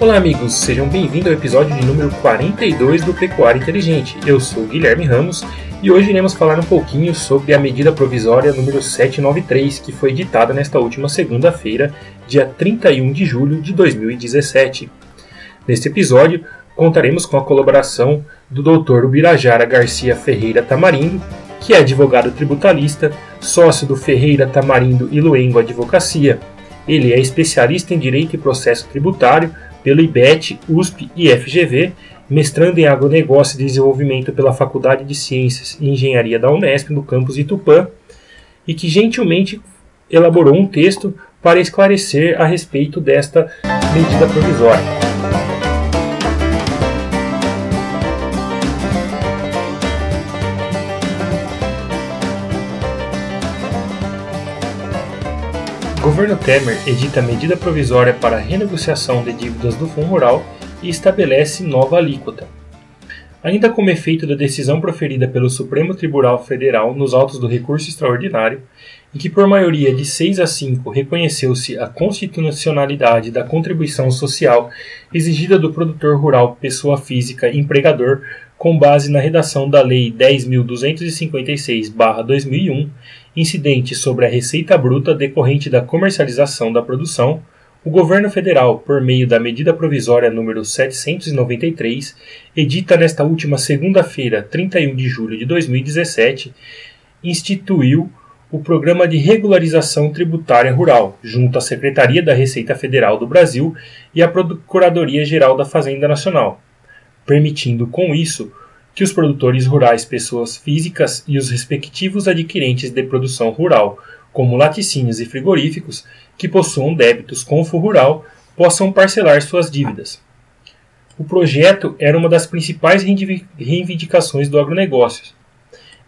Olá, amigos, sejam bem-vindos ao episódio de número 42 do Pecuária Inteligente. Eu sou Guilherme Ramos e hoje iremos falar um pouquinho sobre a medida provisória número 793, que foi editada nesta última segunda-feira, dia 31 de julho de 2017. Neste episódio, contaremos com a colaboração do Dr. Ubirajara Garcia Ferreira Tamarindo, que é advogado tributarista, sócio do Ferreira Tamarindo e Luengo Advocacia. Ele é especialista em Direito e Processo Tributário pelo IBET, USP e FGV, mestrando em Agronegócio e Desenvolvimento pela Faculdade de Ciências e Engenharia da Unesp, no campus Itupã, e que gentilmente elaborou um texto para esclarecer a respeito desta medida provisória. Governo Temer edita medida provisória para renegociação de dívidas do Fundo Rural e estabelece nova alíquota. Ainda como efeito da decisão proferida pelo Supremo Tribunal Federal nos autos do recurso extraordinário, em que por maioria de 6 a 5 reconheceu-se a constitucionalidade da contribuição social exigida do produtor rural pessoa física empregador com base na redação da Lei 10.256-2001 incidente sobre a receita bruta decorrente da comercialização da produção, o governo federal, por meio da medida provisória número 793, edita nesta última segunda-feira, 31 de julho de 2017, instituiu o Programa de Regularização Tributária Rural, junto à Secretaria da Receita Federal do Brasil e à Procuradoria-Geral da Fazenda Nacional, permitindo com isso que os produtores rurais, pessoas físicas e os respectivos adquirentes de produção rural, como laticínios e frigoríficos, que possuam débitos com o rural, possam parcelar suas dívidas. O projeto era uma das principais reivindicações do agronegócio.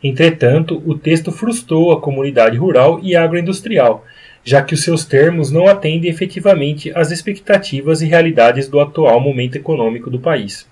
Entretanto, o texto frustrou a comunidade rural e agroindustrial, já que os seus termos não atendem efetivamente às expectativas e realidades do atual momento econômico do país.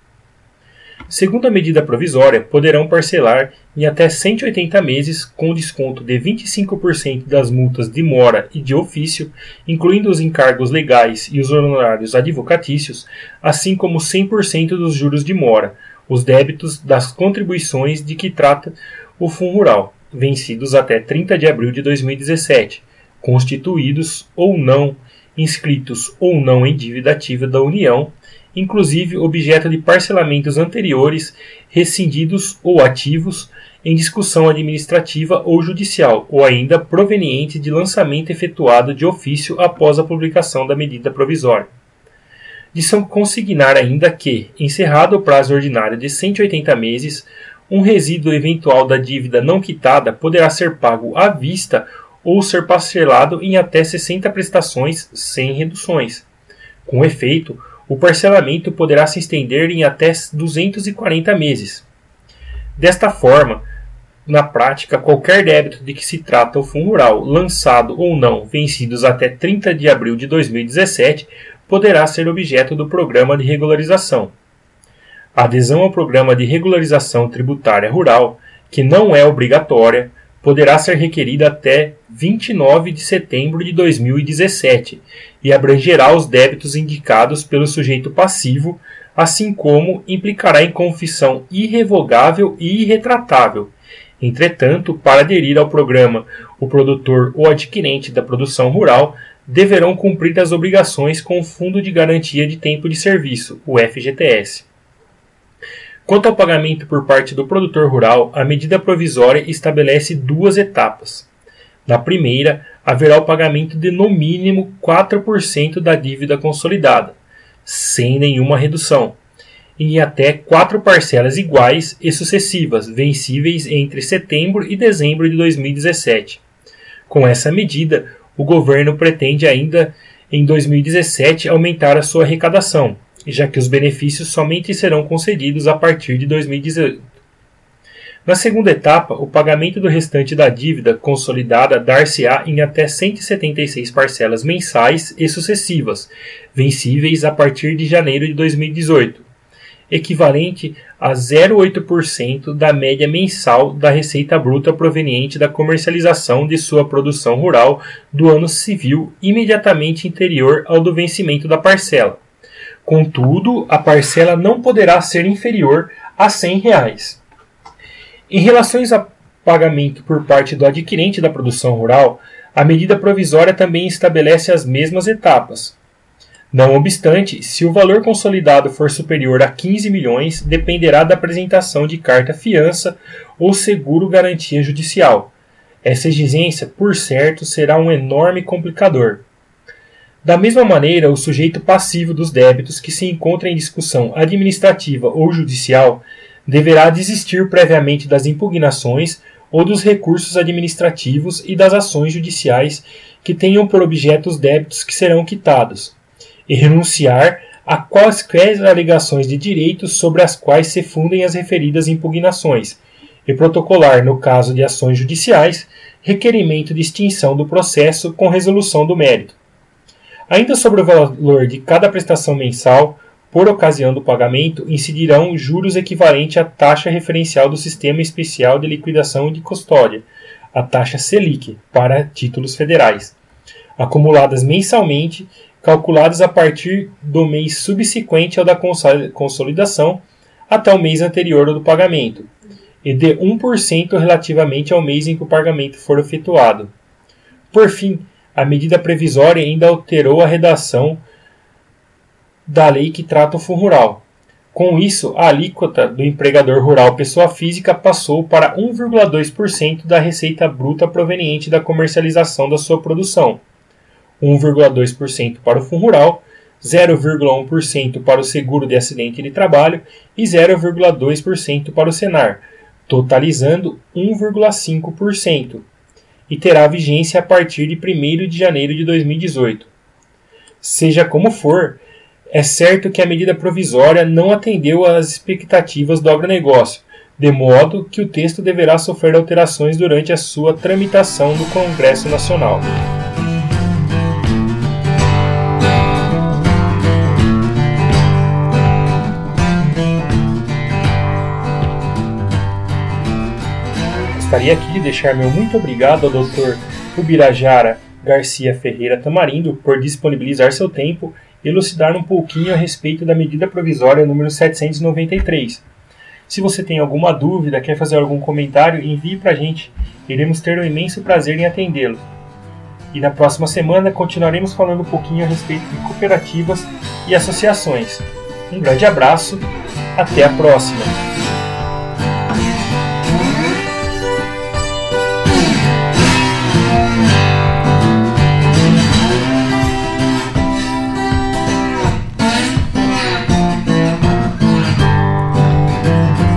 Segundo a medida provisória, poderão parcelar em até 180 meses com desconto de 25% das multas de mora e de ofício, incluindo os encargos legais e os honorários advocatícios, assim como 100% dos juros de mora, os débitos das contribuições de que trata o Fundo Rural, vencidos até 30 de abril de 2017, constituídos ou não, inscritos ou não em dívida ativa da União inclusive objeto de parcelamentos anteriores, rescindidos ou ativos, em discussão administrativa ou judicial, ou ainda proveniente de lançamento efetuado de ofício após a publicação da medida provisória. De São consignar ainda que, encerrado o prazo ordinário de 180 meses, um resíduo eventual da dívida não quitada poderá ser pago à vista ou ser parcelado em até 60 prestações sem reduções. Com efeito, o parcelamento poderá se estender em até 240 meses. Desta forma, na prática, qualquer débito de que se trata o Fundo Rural, lançado ou não, vencidos até 30 de abril de 2017, poderá ser objeto do programa de regularização. A adesão ao programa de regularização tributária rural, que não é obrigatória, poderá ser requerida até 29 de setembro de 2017 e abrangerá os débitos indicados pelo sujeito passivo, assim como implicará em confissão irrevogável e irretratável. Entretanto, para aderir ao programa, o produtor ou adquirente da produção rural deverão cumprir as obrigações com o Fundo de Garantia de Tempo de Serviço, o FGTS. Quanto ao pagamento por parte do produtor rural, a medida provisória estabelece duas etapas. Na primeira, haverá o pagamento de no mínimo 4% da dívida consolidada, sem nenhuma redução, em até quatro parcelas iguais e sucessivas, vencíveis entre setembro e dezembro de 2017. Com essa medida, o governo pretende ainda em 2017 aumentar a sua arrecadação, já que os benefícios somente serão concedidos a partir de 2018. Na segunda etapa, o pagamento do restante da dívida consolidada dar-se-á em até 176 parcelas mensais e sucessivas, vencíveis a partir de janeiro de 2018, equivalente a 0,8% da média mensal da receita bruta proveniente da comercialização de sua produção rural do ano civil imediatamente anterior ao do vencimento da parcela Contudo, a parcela não poderá ser inferior a 100 reais. Em relação a pagamento por parte do adquirente da produção rural, a medida provisória também estabelece as mesmas etapas. Não obstante, se o valor consolidado for superior a 15 milhões, dependerá da apresentação de carta fiança ou seguro garantia judicial. Essa exigência, por certo, será um enorme complicador. Da mesma maneira, o sujeito passivo dos débitos que se encontra em discussão administrativa ou judicial deverá desistir previamente das impugnações ou dos recursos administrativos e das ações judiciais que tenham por objeto os débitos que serão quitados, e renunciar a quaisquer alegações de direitos sobre as quais se fundem as referidas impugnações, e protocolar, no caso de ações judiciais, requerimento de extinção do processo com resolução do mérito. Ainda sobre o valor de cada prestação mensal, por ocasião do pagamento, incidirão juros equivalentes à taxa referencial do Sistema Especial de Liquidação e de Custódia, a taxa Selic, para títulos federais, acumuladas mensalmente, calculadas a partir do mês subsequente ao da consolidação até o mês anterior ao do pagamento, e de 1% relativamente ao mês em que o pagamento for efetuado. Por fim, a medida previsória ainda alterou a redação da lei que trata o fundo rural. Com isso, a alíquota do empregador rural pessoa física passou para 1,2% da receita bruta proveniente da comercialização da sua produção, 1,2% para o fundo rural, 0,1% para o seguro de acidente de trabalho e 0,2% para o Senar, totalizando 1,5%, e terá vigência a partir de 1 de janeiro de 2018. Seja como for, é certo que a medida provisória não atendeu às expectativas do agronegócio, de modo que o texto deverá sofrer alterações durante a sua tramitação no Congresso Nacional. Gostaria aqui de deixar meu muito obrigado ao Dr. Ubirajara Garcia Ferreira Tamarindo por disponibilizar seu tempo e elucidar um pouquinho a respeito da medida provisória número 793. Se você tem alguma dúvida, quer fazer algum comentário, envie para a gente. Iremos ter um imenso prazer em atendê-lo. E na próxima semana continuaremos falando um pouquinho a respeito de cooperativas e associações. Um grande abraço, até a próxima!